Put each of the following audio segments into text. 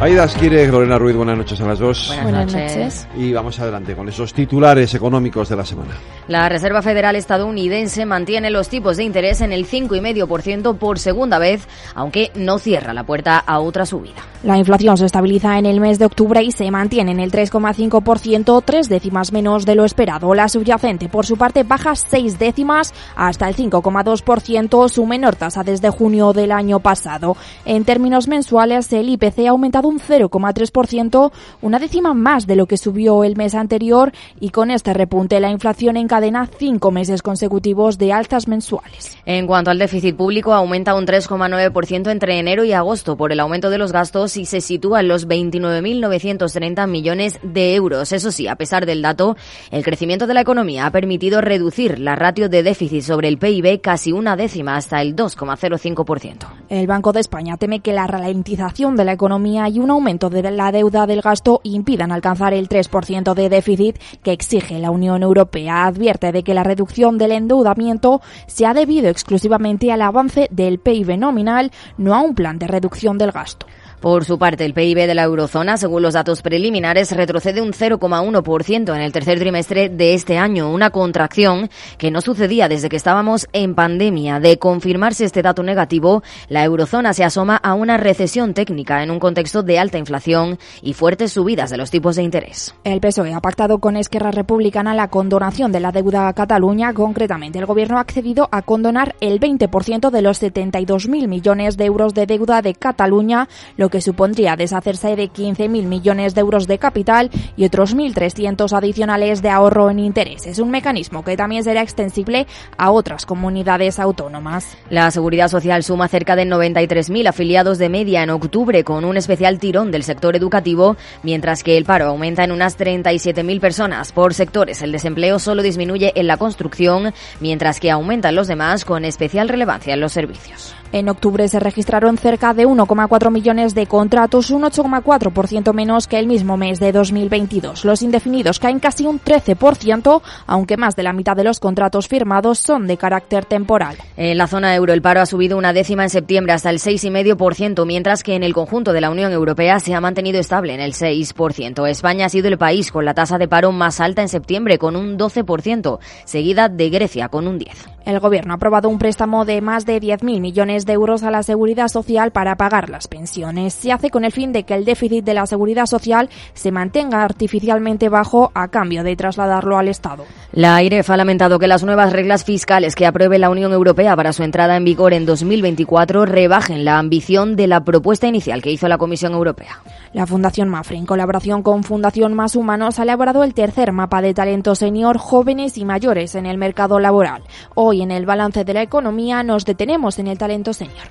Aidas quiere Lorena Ruiz, buenas noches a las dos. Buenas, noches. Y vamos adelante con esos titulares económicos de la semana. La Reserva Federal estadounidense mantiene los tipos de interés en el 5,5% por segunda vez, aunque no cierra la puerta a otra subida. La inflación se estabiliza en el mes de octubre y se mantiene en el 3,5%, tres décimas menos de lo esperado. La subyacente, por su parte, baja seis décimas hasta el 5,2%, su menor tasa desde junio del año pasado. En términos mensuales, el IPC ha aumentado un 0,3%, una décima más de lo que subió el mes anterior y con este repunte la inflación encadena cinco meses consecutivos de altas mensuales. En cuanto al déficit público, aumenta un 3,9% entre enero y agosto por el aumento de los gastos y se sitúa en los 29.930 millones de euros. Eso sí, a pesar del dato, el crecimiento de la economía ha permitido reducir la ratio de déficit sobre el PIB casi una décima hasta el 2,05%. El Banco de España teme que la ralentización de la economía y un aumento de la deuda del gasto impidan alcanzar el 3% de déficit que exige la Unión Europea. Advierte de que la reducción del endeudamiento se ha debido exclusivamente al avance del PIB nominal, no a un plan de reducción del gasto. Por su parte, el PIB de la eurozona, según los datos preliminares, retrocede un 0,1% en el tercer trimestre de este año, una contracción que no sucedía desde que estábamos en pandemia. De confirmarse este dato negativo, la eurozona se asoma a una recesión técnica en un contexto de alta inflación y fuertes subidas de los tipos de interés. El PSOE ha pactado con Esquerra Republicana la condonación de la deuda a Cataluña. Concretamente, el Gobierno ha accedido a condonar el 20% de los 72.000 millones de euros de deuda de Cataluña, lo que supondría deshacerse de 15.000 millones de euros de capital y otros 1.300 adicionales de ahorro en intereses, un mecanismo que también será extensible a otras comunidades autónomas. La Seguridad Social suma cerca de 93.000 afiliados de media en octubre, con un especial tirón del sector educativo, mientras que el paro aumenta en unas 37.000 personas. Por sectores, el desempleo solo disminuye en la construcción, mientras que aumenta en los demás, con especial relevancia en los servicios. En octubre se registraron cerca de 1,4 millones de contratos, un 8,4% menos que el mismo mes de 2022. Los indefinidos caen casi un 13%, aunque más de la mitad de los contratos firmados son de carácter temporal. En la zona euro el paro ha subido una décima en septiembre hasta el 6,5%, mientras que en el conjunto de la Unión Europea se ha mantenido estable en el 6%. España ha sido el país con la tasa de paro más alta en septiembre, con un 12%, seguida de Grecia con un 10%. El Gobierno ha aprobado un préstamo de más de 10.000 millones de euros a la Seguridad Social para pagar las pensiones. Se hace con el fin de que el déficit de la Seguridad Social se mantenga artificialmente bajo a cambio de trasladarlo al Estado. La AIREF ha lamentado que las nuevas reglas fiscales que apruebe la Unión Europea para su entrada en vigor en 2024 rebajen la ambición de la propuesta inicial que hizo la Comisión Europea. La Fundación MAFRE, en colaboración con Fundación Más Humanos, ha elaborado el tercer mapa de talento senior jóvenes y mayores en el mercado laboral. Hoy en el balance de la economía nos detenemos en el talento senior.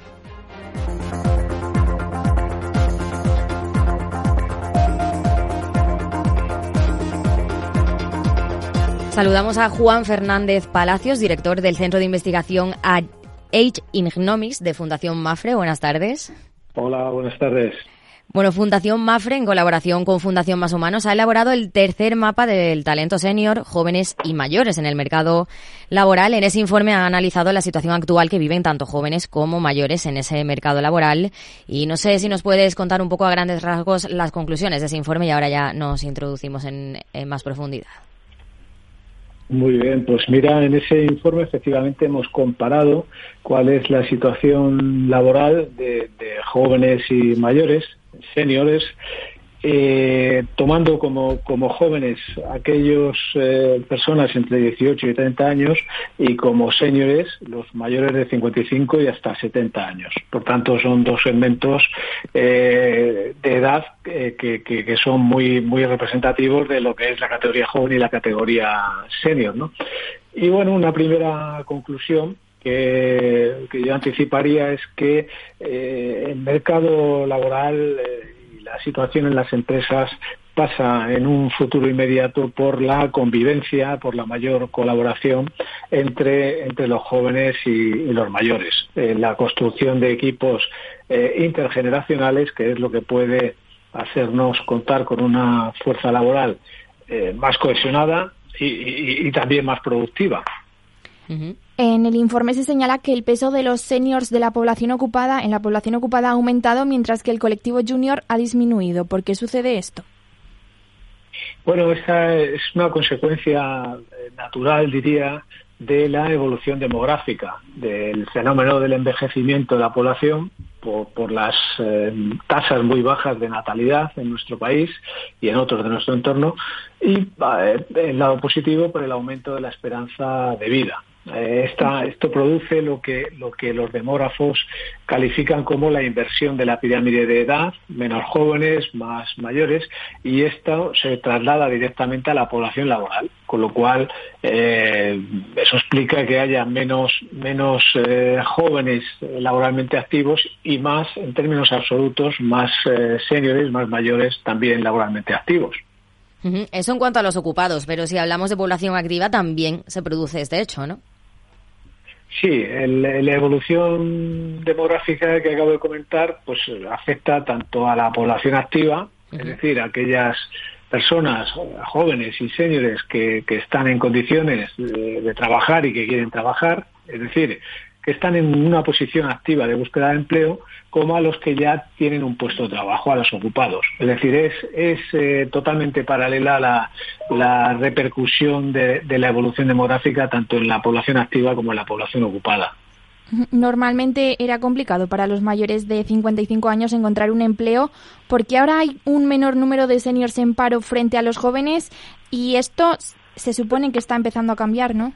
Saludamos a Juan Fernández Palacios, director del Centro de Investigación Age Ignomics de Fundación Mafre. Buenas tardes. Hola, buenas tardes. Bueno, Fundación Mafre, en colaboración con Fundación Más Humanos, ha elaborado el tercer mapa del talento senior, jóvenes y mayores en el mercado laboral. En ese informe ha analizado la situación actual que viven tanto jóvenes como mayores en ese mercado laboral. Y no sé si nos puedes contar un poco a grandes rasgos las conclusiones de ese informe y ahora ya nos introducimos en, más profundidad. Muy bien, pues mira, en ese informe efectivamente hemos comparado cuál es la situación laboral de jóvenes y mayores seniores, eh, tomando como, como jóvenes aquellos eh, personas entre 18 y 30 años y como seniores los mayores de 55 y hasta 70 años. Por tanto, son dos segmentos eh, de edad que, que, que, son muy, muy representativos de lo que es la categoría joven y la categoría senior. ¿no? Y bueno, una primera conclusión que, yo anticiparía es que eh, el mercado laboral eh, y la situación en las empresas pasa en un futuro inmediato por la convivencia, por la mayor colaboración entre, entre los jóvenes y, los mayores, eh, la construcción de equipos eh, intergeneracionales, que es lo que puede hacernos contar con una fuerza laboral más cohesionada, y, también más productiva. En el informe se señala que el peso de los seniors de la población ocupada en la población ocupada ha aumentado mientras que el colectivo junior ha disminuido. ¿Por qué sucede esto? Bueno, esta es una consecuencia eh, natural, diría, de la evolución demográfica, del fenómeno del envejecimiento de la población por, las eh, tasas muy bajas de natalidad en nuestro país y en otros de nuestro entorno, y eh, el lado positivo por el aumento de la esperanza de vida. Eh, esto produce lo que, lo que los demógrafos califican como la inversión de la pirámide de edad, menos jóvenes, más mayores, y esto se traslada directamente a la población laboral, con lo cual eh, eso explica que haya menos, menos eh, jóvenes laboralmente activos y más, en términos absolutos, más seniors, más mayores también laboralmente activos. Eso en cuanto a los ocupados, pero si hablamos de población activa también se produce este hecho, ¿no? Sí, la evolución demográfica que acabo de comentar pues afecta tanto a la población activa, es decir, a aquellas personas jóvenes y señores que, están en condiciones de, trabajar y que quieren trabajar, es decir, que están en una posición activa de búsqueda de empleo, como a los que ya tienen un puesto de trabajo, a los ocupados. Es decir, es, es eh, totalmente paralela la, la repercusión de, de, la evolución demográfica tanto en la población activa como en la población ocupada. Normalmente era complicado para los mayores de 55 años encontrar un empleo porque ahora hay un menor número de seniors en paro frente a los jóvenes y esto se supone que está empezando a cambiar, ¿no?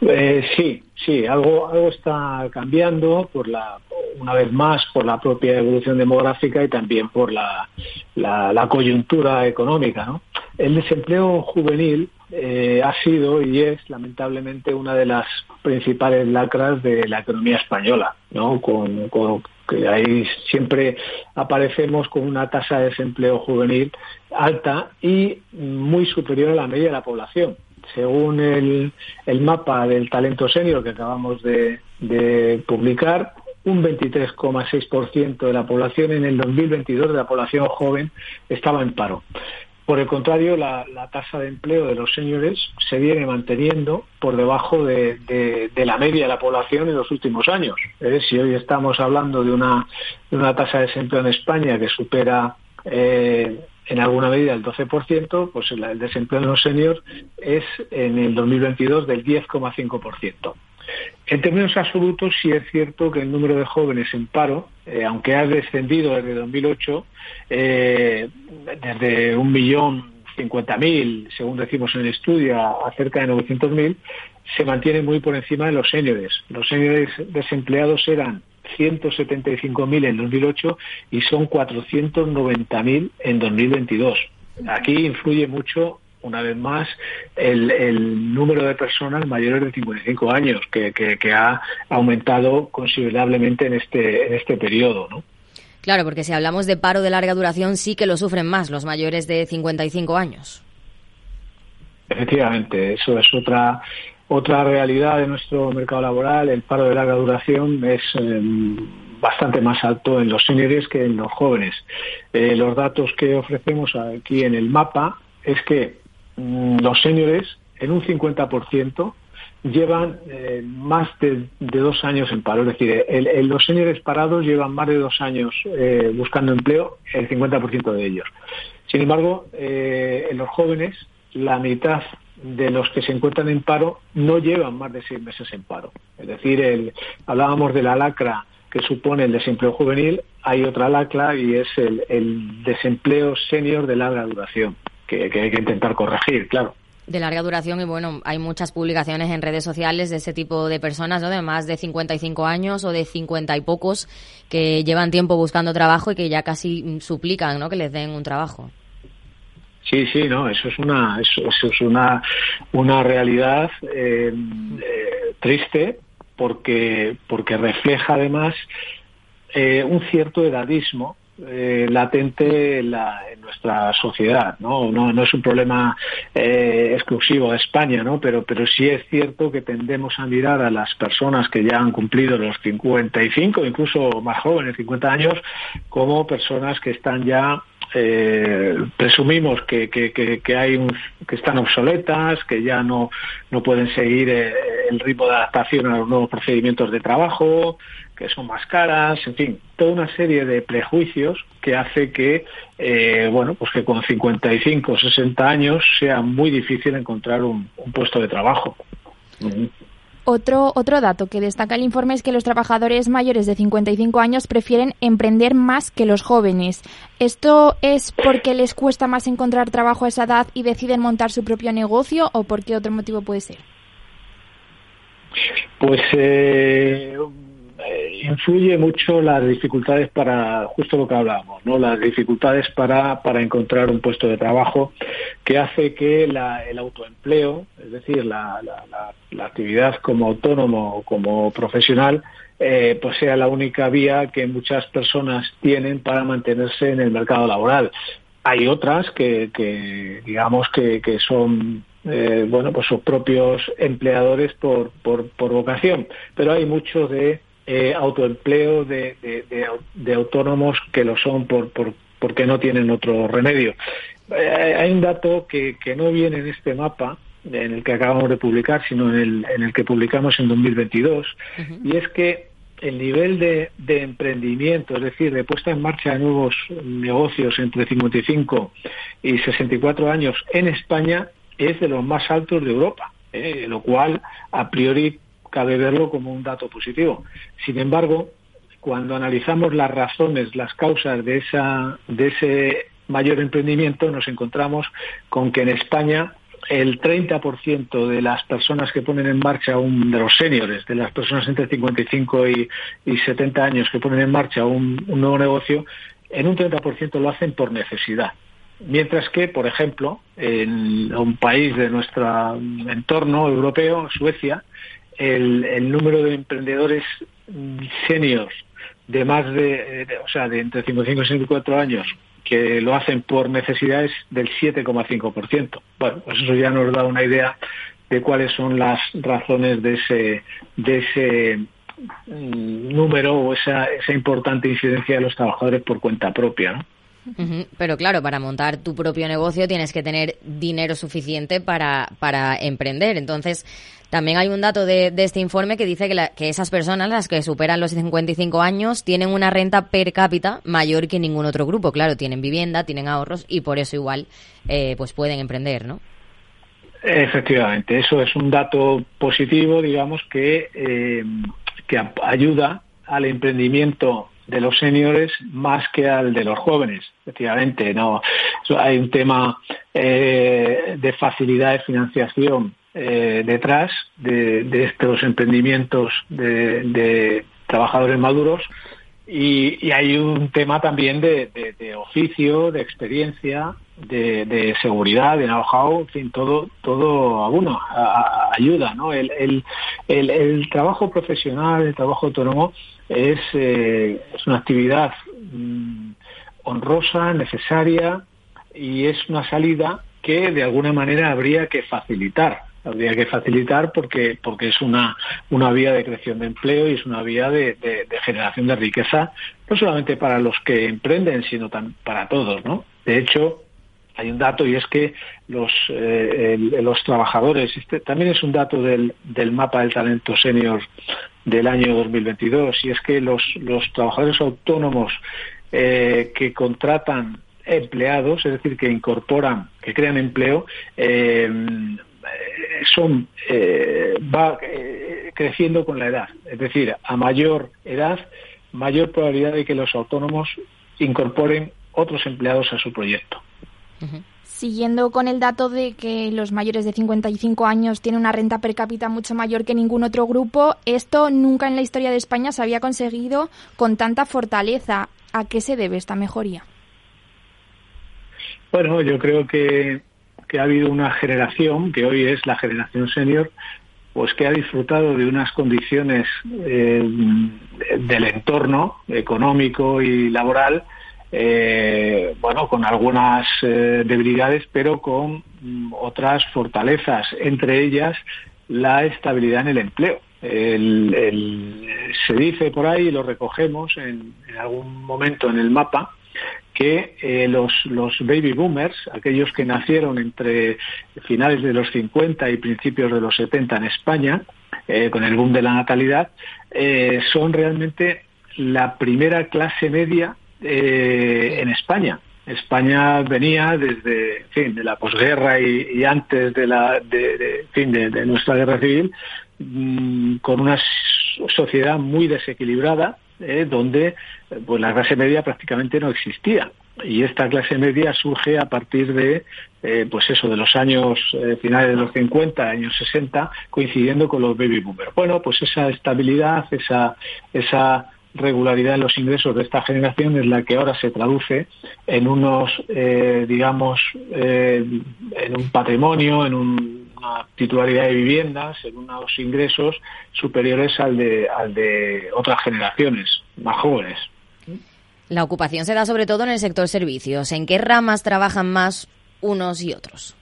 Eh, sí, sí, algo, algo está cambiando por la, una vez más por la propia evolución demográfica y también por la, la, coyuntura económica. ¿no? El desempleo juvenil eh, ha sido y es lamentablemente una de las principales lacras de la economía española, ¿no? Con, con, que ahí siempre aparecemos con una tasa de desempleo juvenil alta y muy superior a la media de la población según el, mapa del talento senior que acabamos de, publicar, un 23,6% de la población en el 2022 de la población joven estaba en paro. Por el contrario, la, tasa de empleo de los señores se viene manteniendo por debajo de, la media de la población en los últimos años. si hoy estamos hablando de una, de una tasa de desempleo en España que supera eh, en alguna medida el 12%, pues el desempleo de los seniors es en el 2022 del 10,5%. En términos absolutos, sí es cierto que el número de jóvenes en paro, eh, aunque ha descendido desde 2008, eh, desde un millón cincuenta mil, según decimos en el estudio, a, cerca de 900.000, se mantiene muy por encima de los seniors. Los seniors desempleados eran 175.000 en 2008 y son 490.000 en 2022. Aquí influye mucho una vez más el, número de personas mayores de 55 años que, que, ha aumentado considerablemente en este en este periodo, ¿no? Claro, porque si hablamos de paro de larga duración sí que lo sufren más los mayores de 55 años. Efectivamente, eso es otra otra realidad de nuestro mercado laboral, el paro de larga duración es em, bastante más alto en los seniors que en los jóvenes. Eh, los datos que ofrecemos aquí en el mapa es que mm, los seniors en un 50% llevan eh, más de, dos años en paro. Es decir, los seniors parados llevan más de dos años eh, buscando empleo, el 50% de ellos. Sin embargo, en los jóvenes, la mitad de los que se encuentran en paro no llevan más de seis meses en paro. Es decir, el, hablábamos de la lacra que supone el desempleo juvenil, hay otra lacra y es el, desempleo senior de larga duración, que, hay que intentar corregir, claro de larga duración y bueno, hay muchas publicaciones en redes sociales de ese tipo de personas, ¿no? De más de 55 años o de 50 y pocos que llevan tiempo buscando trabajo y que ya casi suplican, ¿no? Que les den un trabajo. Sí, sí, no, eso es una, eso, es una, una realidad eh, eh, triste porque, porque refleja además eh, un cierto edadismo latente en, la, en, nuestra sociedad, ¿no? No, no es un problema exclusivo de España, ¿no? Pero, pero sí es cierto que tendemos a mirar a las personas que ya han cumplido los 55, incluso más jóvenes, 50 años, como personas que están ya eh, presumimos que, que, que, hay que están obsoletas, que ya no, no pueden seguir eh, el ritmo de adaptación a los nuevos procedimientos de trabajo, que son más caras, en fin, toda una serie de prejuicios que hace que, eh, bueno, pues que con 55 o 60 años sea muy difícil encontrar un, puesto de trabajo. Otro, otro dato que destaca el informe es que los trabajadores mayores de 55 años prefieren emprender más que los jóvenes. ¿Esto es porque les cuesta más encontrar trabajo a esa edad y deciden montar su propio negocio o por qué otro motivo puede ser? Pues eh, eh, influye mucho las dificultades para, justo lo que hablábamos, ¿no? las dificultades para, para encontrar un puesto de trabajo que hace que la, el autoempleo, es decir, la, la, actividad como autónomo o como profesional, eh, pues sea la única vía que muchas personas tienen para mantenerse en el mercado laboral. Hay otras que, que digamos, que, que son eh, bueno, pues sus propios empleadores por, por, por vocación, pero hay muchos de eh, autoempleo de, de, autónomos que lo son por, por, porque no tienen otro remedio. Eh, hay un dato que, que no viene en este mapa, en el que acabamos de publicar, sino en el, en el que publicamos en 2022, y es que el nivel de, de, emprendimiento, es decir, de puesta en marcha de nuevos negocios entre 55 y 64 años en España es de los más altos de Europa, eh, lo cual a priori cabe verlo como un dato positivo. Sin embargo, cuando analizamos las razones, las causas de, esa, de ese mayor emprendimiento, nos encontramos con que en España el 30% de las personas que ponen en marcha un, de los seniors, de las personas entre 55 y, y 70 años que ponen en marcha un, un nuevo negocio, en un 30% lo hacen por necesidad. Mientras que, por ejemplo, en un país de nuestro entorno europeo, Suecia, el, número de emprendedores seniors de más de, o sea, de entre 55 y 64 años que lo hacen por necesidades del 7,5%. Bueno, pues eso ya nos da una idea de cuáles son las razones de ese, de ese mm, número o esa, esa importante incidencia de los trabajadores por cuenta propia. ¿no? Pero claro, para montar tu propio negocio tienes que tener dinero suficiente para, para emprender. Entonces, también hay un dato de, este informe que dice que, que, esas personas, las que superan los 55 años, tienen una renta per cápita mayor que ningún otro grupo. Claro, tienen vivienda, tienen ahorros y por eso igual eh, pues pueden emprender, ¿no? Efectivamente, eso es un dato positivo, digamos, que, eh, que ayuda al emprendimiento de los seniores más que al de los jóvenes. Efectivamente, no hay un tema eh, de facilidad de financiación eh, detrás de, estos emprendimientos de, trabajadores maduros y, hay un tema también de, oficio, de experiencia, de, seguridad, de know-how, en fin, todo, todo a uno, ayuda, ¿no? El, el, el, trabajo profesional, el trabajo autónomo es, eh, es una actividad mm, honrosa, necesaria y es una salida que de alguna manera habría que facilitar. Habría que facilitar porque, porque es una, una vía de creación de empleo y es una vía de, de, generación de riqueza, no solamente para los que emprenden, sino también para todos. ¿no? De hecho, hay un dato y es que los, eh, los trabajadores, este también es un dato del, del mapa del talento senior del año 2022 y es que los, los trabajadores autónomos eh, que contratan empleados, es decir, que incorporan, que crean empleo, eh, son eh, va creciendo con la edad. Es decir, a mayor edad, mayor probabilidad de que los autónomos incorporen otros empleados a su proyecto. Siguiendo con el dato de que los mayores de 55 años tienen una renta per cápita mucho mayor que ningún otro grupo, esto nunca en la historia de España se había conseguido con tanta fortaleza. ¿A qué se debe esta mejoría? Bueno, yo creo que, ha habido una generación, que hoy es la generación senior, pues que ha disfrutado de unas condiciones eh, del entorno económico y laboral eh, bueno, con algunas eh, debilidades, pero con mm, otras fortalezas, entre ellas la estabilidad en el empleo. se dice por ahí, y lo recogemos en, algún momento en el mapa, que eh, los, los baby boomers, aquellos que nacieron entre finales de los 50 y principios de los 70 en España, eh, con el boom de la natalidad, eh, son realmente la primera clase media en España. España venía desde fin, de la posguerra y, antes de la de, fin, de, nuestra guerra civil mm, con una sociedad muy desequilibrada eh, donde pues la clase media prácticamente no existía. Y esta clase media surge a partir de eh, pues eso de los años eh, finales de los 50 años 60 coincidiendo con los baby boomers. Bueno pues esa estabilidad esa esa regularidad en los ingresos de esta generación es la que ahora se traduce en unos, eh, digamos, eh, en un patrimonio, en una titularidad de viviendas, en unos ingresos superiores al de, al de otras generaciones más jóvenes. La ocupación se da sobre todo en el sector servicios. ¿En qué ramas trabajan más unos y otros?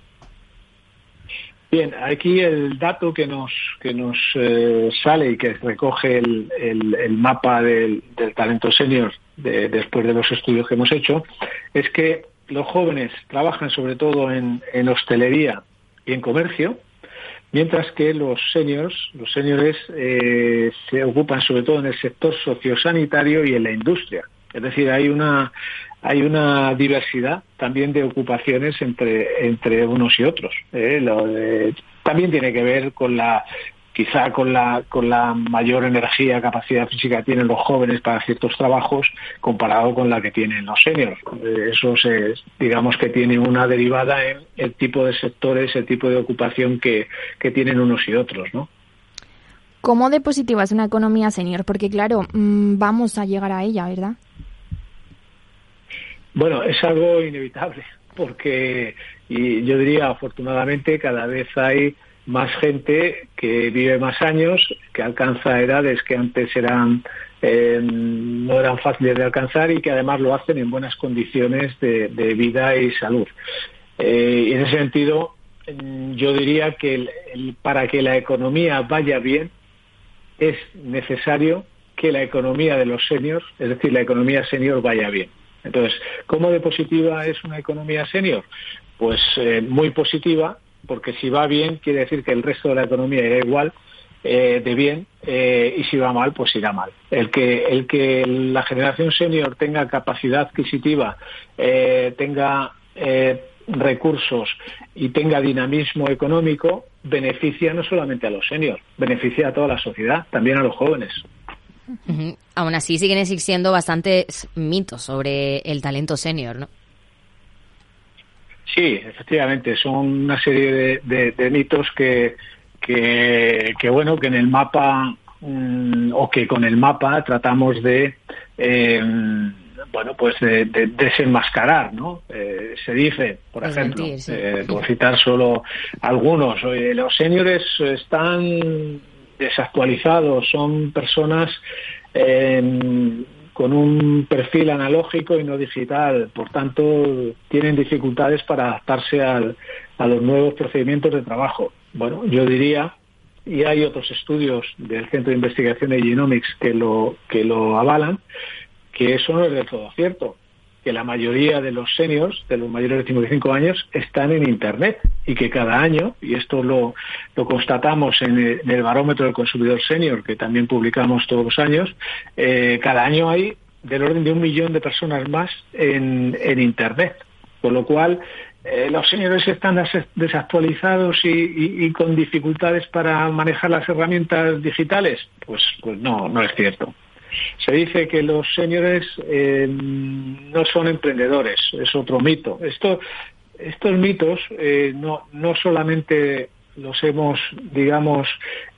Bien, aquí el dato que nos que nos eh, sale y que recoge el, el, mapa del, talento senior de, después de los estudios que hemos hecho es que los jóvenes trabajan sobre todo en, en hostelería y en comercio, mientras que los seniors, los seniors eh, se ocupan sobre todo en el sector sociosanitario y en la industria. Es decir, hay una hay una diversidad también de ocupaciones entre, entre unos y otros. ¿eh? también tiene que ver con la quizá con la, con la mayor energía, capacidad física que tienen los jóvenes para ciertos trabajos comparado con la que tienen los seniors. Eh, eso es, digamos que tiene una derivada en el tipo de sectores, el tipo de ocupación que, que tienen unos y otros, ¿no? ¿Cómo de positiva es una economía senior? Porque claro, mm, vamos a llegar a ella, ¿verdad? Bueno, es algo inevitable, porque y yo diría afortunadamente cada vez hay más gente que vive más años, que alcanza edades que antes eran eh, no eran fáciles de alcanzar y que además lo hacen en buenas condiciones de, vida y salud. Eh, y en ese sentido, yo diría que para que la economía vaya bien es necesario que la economía de los seniors, es decir, la economía senior vaya bien. Entonces, ¿cómo de positiva es una economía senior? Pues eh, muy positiva, porque si va bien quiere decir que el resto de la economía irá igual eh, de bien eh, y si va mal, pues irá mal. El que, el que la generación senior tenga capacidad adquisitiva, tenga recursos y tenga dinamismo económico, beneficia no solamente a los seniors, beneficia a toda la sociedad, también a los jóvenes. Aún así siguen existiendo bastantes mitos sobre el talento senior, ¿no? Sí, efectivamente, son una serie de, mitos que, que, bueno, que en el mapa mm, o que con el mapa tratamos de em, bueno, pues de, desenmascarar, ¿no? Eh, se dice, por ejemplo, eh, por citar solo algunos, los seniors están desactualizados, son personas em, con un perfil analógico y no digital, por tanto tienen dificultades para adaptarse al, a los nuevos procedimientos de trabajo. Bueno, yo diría, y hay otros estudios del Centro de Investigación de Genomics que lo, que lo avalan, que eso no es del todo cierto que la mayoría de los seniors, de los mayores de 55 años, están en Internet y que cada año, y esto lo, lo constatamos en el, barómetro del consumidor senior, que también publicamos todos los años, eh, cada año hay del orden de un millón de personas más en, en Internet. Con lo cual, eh, los seniors están desactualizados y, y, con dificultades para manejar las herramientas digitales. Pues, pues no, no es cierto. Se dice que los señores eh, no son emprendedores, es otro mito. Esto, estos mitos eh, no, no solamente los hemos, digamos,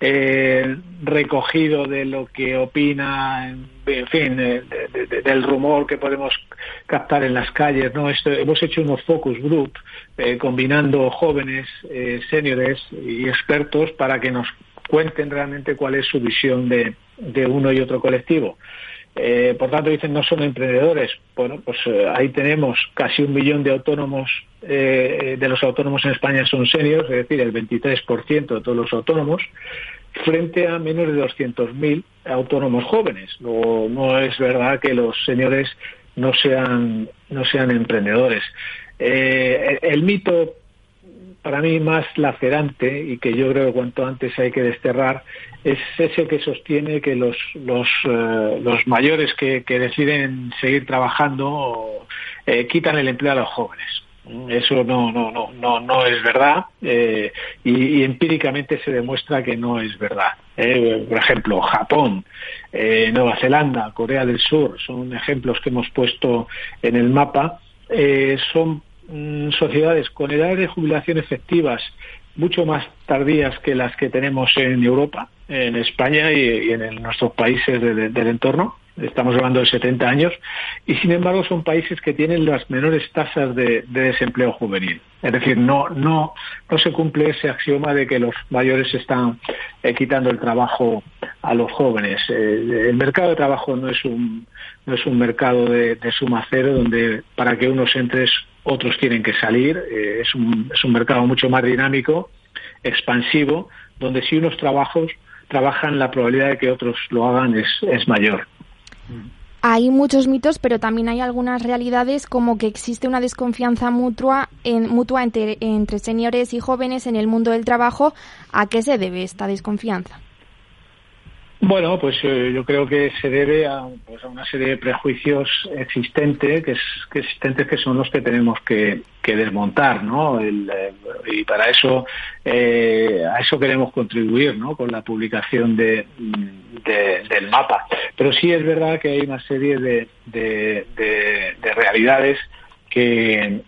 eh, recogido de lo que opina, en fin, del rumor que podemos captar en las calles, ¿no? Esto, hemos hecho unos focus group combinando jóvenes, seniors y expertos para que nos cuenten realmente cuál es su visión de, de uno y otro colectivo. Eh, por tanto, dicen no son emprendedores. Bueno, pues eh, ahí tenemos casi un millón de autónomos, eh, de los autónomos en España son seniors, es decir, el 23% de todos los autónomos, frente a menos de 200.000 autónomos jóvenes. No, es verdad que los señores no sean, no sean emprendedores. Eh, el mito para mí más lacerante y que yo creo que cuanto antes hay que desterrar es ese que sostiene que los los, eh, los mayores que, deciden seguir trabajando eh, quitan el empleo a los jóvenes. Eso no no no no no es verdad eh, y, empíricamente se demuestra que no es verdad. por ejemplo, Japón, Nueva Zelanda, Corea del Sur son ejemplos que hemos puesto en el mapa. son Mm, sociedades con edades de jubilación efectivas mucho más tardías que las que tenemos en Europa, en España y, en nuestros países del entorno. Estamos hablando de 70 años y, sin embargo, son países que tienen las menores tasas de, desempleo juvenil. Es decir, no, no, no se cumple ese axioma de que los mayores están eh, quitando el trabajo a los jóvenes. Eh, el mercado de trabajo no es un, no es un mercado de, de suma cero donde para que unos entres otros tienen que salir. Eh, es, un, es un mercado mucho más dinámico, expansivo, donde si unos trabajos trabajan, la probabilidad de que otros lo hagan es, mayor. Hay muchos mitos, pero también hay algunas realidades como que existe una desconfianza mutua, en, mutua entre, entre y jóvenes en el mundo del trabajo. ¿A qué se debe esta desconfianza? Bueno, pues eh, yo creo que se debe a, pues, a una serie de prejuicios existentes que, es, que que son los que tenemos que, desmontar, ¿no? Eh, y para eso eh, a eso queremos contribuir, ¿no? Con la publicación de, del mapa. Pero sí es verdad que hay una serie de, de realidades que,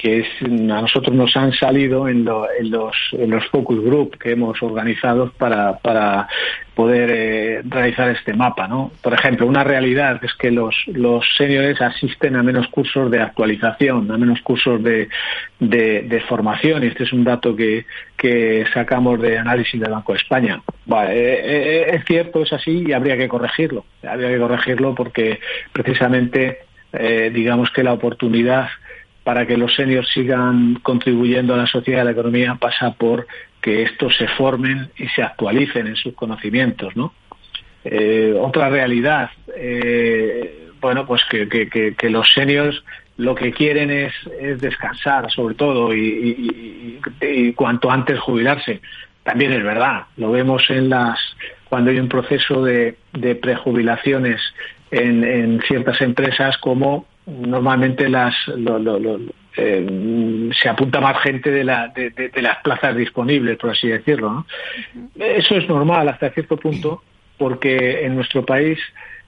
que a nosotros nos han salido en, en, los, en los focus group que hemos organizado para, para poder eh, realizar este mapa. ¿no? Por ejemplo, una realidad es que los, los seniors asisten a menos cursos de actualización, a menos cursos de, de, formación, y este es un dato que, que sacamos de análisis del Banco de España. Vale, eh, eh, es cierto, es así y habría que corregirlo. Habría que corregirlo porque precisamente digamos que la oportunidad para que los seniors sigan contribuyendo a la sociedad y a la economía pasa por que estos se formen y se actualicen en sus conocimientos, ¿no? Eh, otra realidad, eh, bueno, pues que, los seniors lo que quieren es, descansar, sobre todo, y, cuanto antes jubilarse. También es verdad, lo vemos en las cuando hay un proceso de, prejubilaciones en ciertas empresas como normalmente las eh, se apunta más gente de, la, de, las plazas disponibles, por así decirlo. Eso es normal hasta cierto punto, porque en nuestro país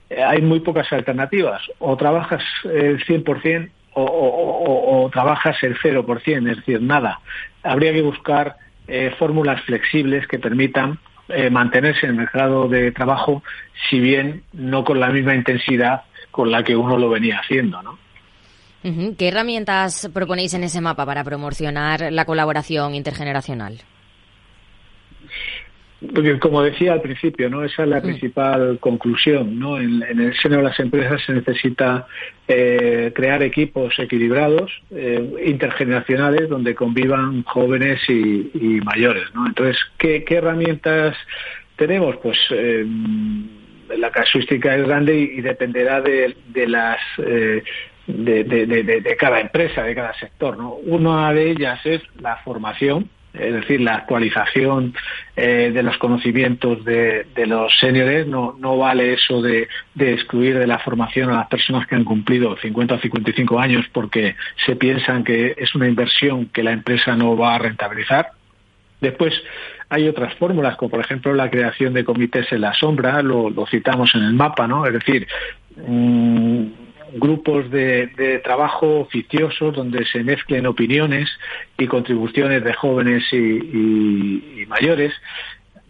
eh, hay muy pocas alternativas. O trabajas el 100% o, o, o, trabajas el 0%, es decir, nada. Habría que buscar eh, fórmulas flexibles que permitan mantenerse en el mercado de trabajo, si bien no con la misma intensidad con la que uno lo venía haciendo, ¿no? ¿Qué herramientas proponéis en ese mapa para promocionar la colaboración intergeneracional? Porque, como decía al principio, no esa es la principal conclusión. ¿no? En, el seno de las empresas se necesita eh, crear equipos equilibrados, eh, intergeneracionales, donde convivan jóvenes y, mayores. ¿no? Entonces, ¿qué, herramientas tenemos? Pues eh, la casuística es grande y, dependerá de, las eh, de, cada empresa, de cada sector. ¿no? Una de ellas es la formación, es decir, la actualización eh, de los conocimientos de, los seniors. No, no vale eso de, excluir de la formación a las personas que han cumplido 50 o 55 años porque se piensan que es una inversión que la empresa no va a rentabilizar. Después hay otras fórmulas, como por ejemplo la creación de comités en la sombra, lo, citamos en el mapa, ¿no? Es decir, mm, grupos de, trabajo oficiosos donde se mezclen opiniones y contribuciones de jóvenes y, mayores.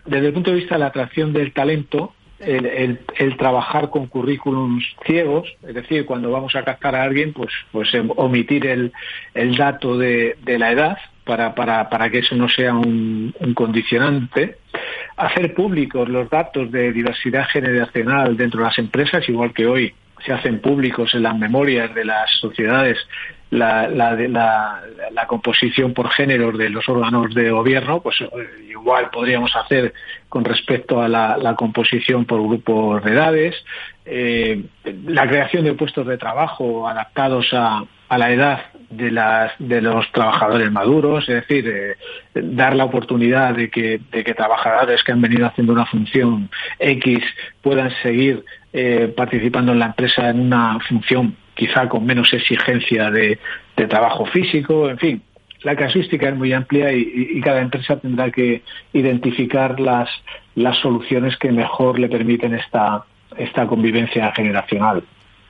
Desde el punto de vista de la atracción del talento, el, trabajar con currículums ciegos, es decir, cuando vamos a captar a alguien, pues, pues em, omitir el, dato de, la edad para, para, para, que eso no sea un, un, condicionante, hacer públicos los datos de diversidad generacional dentro de las empresas, igual que hoy se hacen públicos en las memorias de las sociedades la, la, composición por género de los órganos de gobierno, pues eh, igual podríamos hacer con respecto a la, composición por grupos de edades, eh, la creación de puestos de trabajo adaptados a, a la edad de, las, de los trabajadores maduros, es decir, eh, dar la oportunidad de que, de que trabajadores que han venido haciendo una función X puedan seguir participando en la empresa en una función quizá con menos exigencia de, trabajo físico, en fin. La casuística es muy amplia y, cada empresa tendrá que identificar las, las soluciones que mejor le permiten esta, esta convivencia generacional.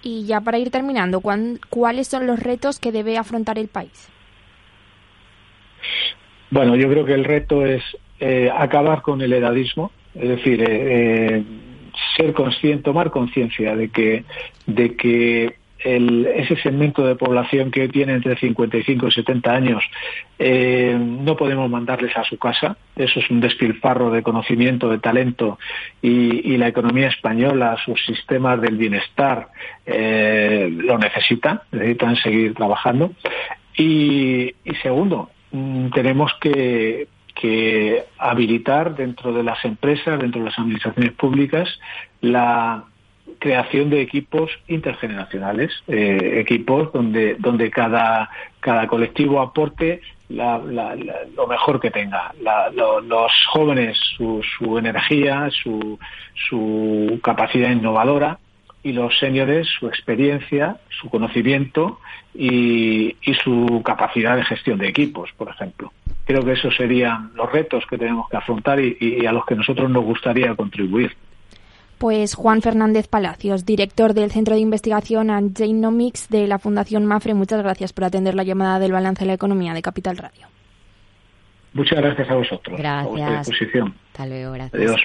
Y ya para ir terminando, ¿cuáles son los retos que debe afrontar el país? Bueno, yo creo que el reto es eh, acabar con el edadismo, es decir, eh, eh, ser consciente, tomar conciencia de que, de que ese segmento de población que tiene entre 55 y 70 años eh, no podemos mandarles a su casa. Eso es un despilfarro de conocimiento, de talento y, la economía española, sus sistemas del bienestar eh, lo necesitan, necesitan seguir trabajando. Y, segundo, mm, tenemos que, que habilitar dentro de las empresas, dentro de las administraciones públicas, la creación de equipos intergeneracionales, eh, equipos donde, donde cada, cada colectivo aporte lo mejor que tenga. los jóvenes su, su energía, su, su capacidad innovadora y los señores su experiencia, su conocimiento y, y su capacidad de gestión de equipos, por ejemplo. Creo que esos serían los retos que tenemos que afrontar y a los que nosotros nos gustaría contribuir. Pues Juan Fernández Palacios, director del Centro de Investigación Genomics de la Fundación Mafre, muchas gracias por atender la llamada del balance de la economía de Capital Radio. Muchas gracias a vosotros. Gracias. A vuestra disposición. Hasta luego, gracias. Adiós.